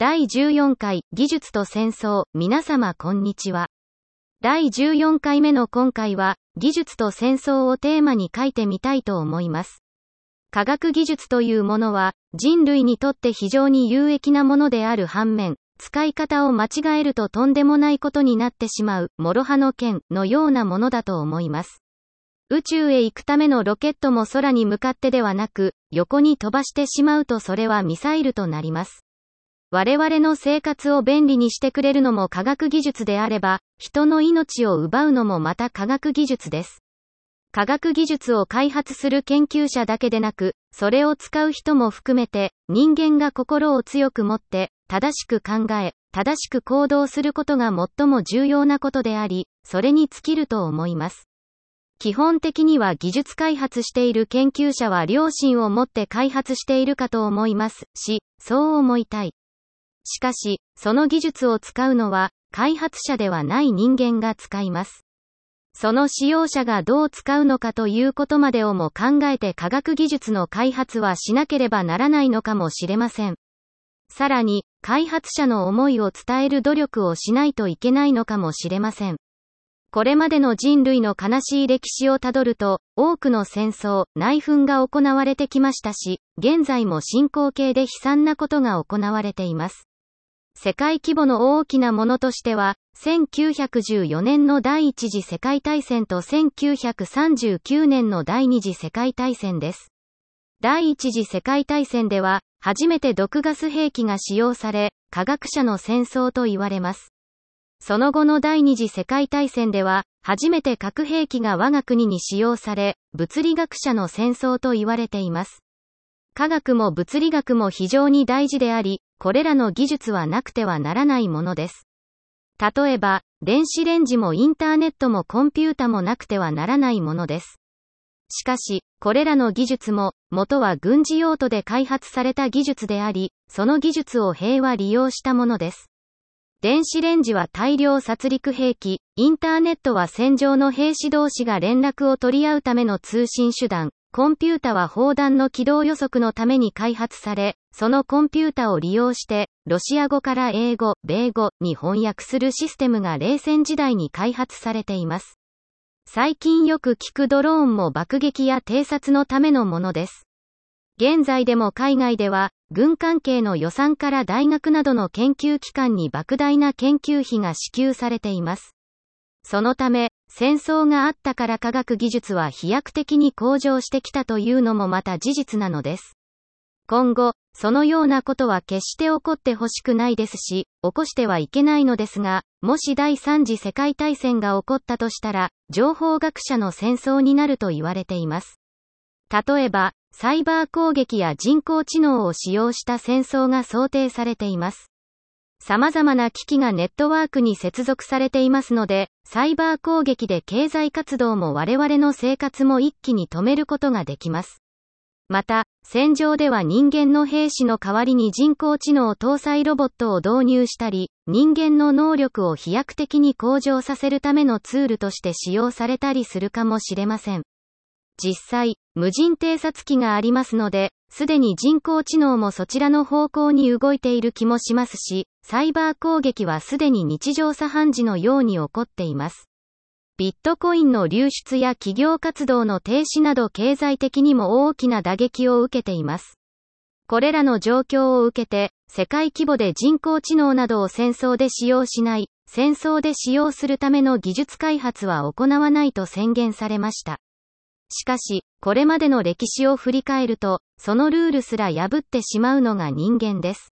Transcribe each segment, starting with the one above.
第14回技術と戦争皆様こんにちは。第14回目の今回は技術と戦争をテーマに書いてみたいと思います。科学技術というものは人類にとって非常に有益なものである反面、使い方を間違えるととんでもないことになってしまう、諸刃の剣のようなものだと思います。宇宙へ行くためのロケットも空に向かってではなく、横に飛ばしてしまうとそれはミサイルとなります。我々の生活を便利にしてくれるのも科学技術であれば、人の命を奪うのもまた科学技術です。科学技術を開発する研究者だけでなく、それを使う人も含めて、人間が心を強く持って、正しく考え、正しく行動することが最も重要なことであり、それに尽きると思います。基本的には技術開発している研究者は良心を持って開発しているかと思いますし、そう思いたい。しかし、その技術を使うのは、開発者ではない人間が使います。その使用者がどう使うのかということまでをも考えて科学技術の開発はしなければならないのかもしれません。さらに、開発者の思いを伝える努力をしないといけないのかもしれません。これまでの人類の悲しい歴史をたどると、多くの戦争、内紛が行われてきましたし、現在も進行形で悲惨なことが行われています。世界規模の大きなものとしては、1914年の第一次世界大戦と1939年の第二次世界大戦です。第一次世界大戦では、初めて毒ガス兵器が使用され、科学者の戦争と言われます。その後の第二次世界大戦では、初めて核兵器が我が国に使用され、物理学者の戦争と言われています。科学も物理学も非常に大事であり、これらの技術はなくてはならないものです。例えば、電子レンジもインターネットもコンピュータもなくてはならないものです。しかし、これらの技術も、元は軍事用途で開発された技術であり、その技術を平和利用したものです。電子レンジは大量殺戮兵器、インターネットは戦場の兵士同士が連絡を取り合うための通信手段、コンピュータは砲弾の軌道予測のために開発され、そのコンピュータを利用して、ロシア語から英語、米語に翻訳するシステムが冷戦時代に開発されています。最近よく聞くドローンも爆撃や偵察のためのものです。現在でも海外では、軍関係の予算から大学などの研究機関に莫大な研究費が支給されています。そのため、戦争があったから科学技術は飛躍的に向上してきたというのもまた事実なのです。今後、そのようなことは決して起こってほしくないですし、起こしてはいけないのですが、もし第三次世界大戦が起こったとしたら、情報学者の戦争になると言われています。例えば、サイバー攻撃や人工知能を使用した戦争が想定されています。様々な機器がネットワークに接続されていますので、サイバー攻撃で経済活動も我々の生活も一気に止めることができます。また、戦場では人間の兵士の代わりに人工知能搭載ロボットを導入したり、人間の能力を飛躍的に向上させるためのツールとして使用されたりするかもしれません。実際、無人偵察機がありますので、すでに人工知能もそちらの方向に動いている気もしますし、サイバー攻撃はすでに日常茶飯事のように起こっています。ビットコインの流出や企業活動の停止など経済的にも大きな打撃を受けています。これらの状況を受けて、世界規模で人工知能などを戦争で使用しない、戦争で使用するための技術開発は行わないと宣言されました。しかし、これまでの歴史を振り返ると、そのルールすら破ってしまうのが人間です。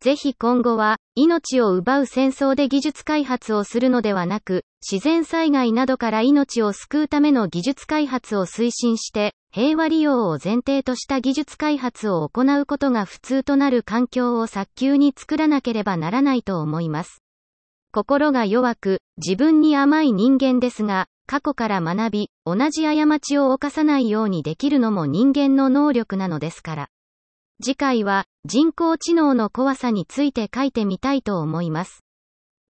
ぜひ今後は、命を奪う戦争で技術開発をするのではなく、自然災害などから命を救うための技術開発を推進して、平和利用を前提とした技術開発を行うことが普通となる環境を早急に作らなければならないと思います。心が弱く、自分に甘い人間ですが、過去から学び、同じ過ちを犯さないようにできるのも人間の能力なのですから。次回は、人工知能の怖さについて書いてみたいと思います。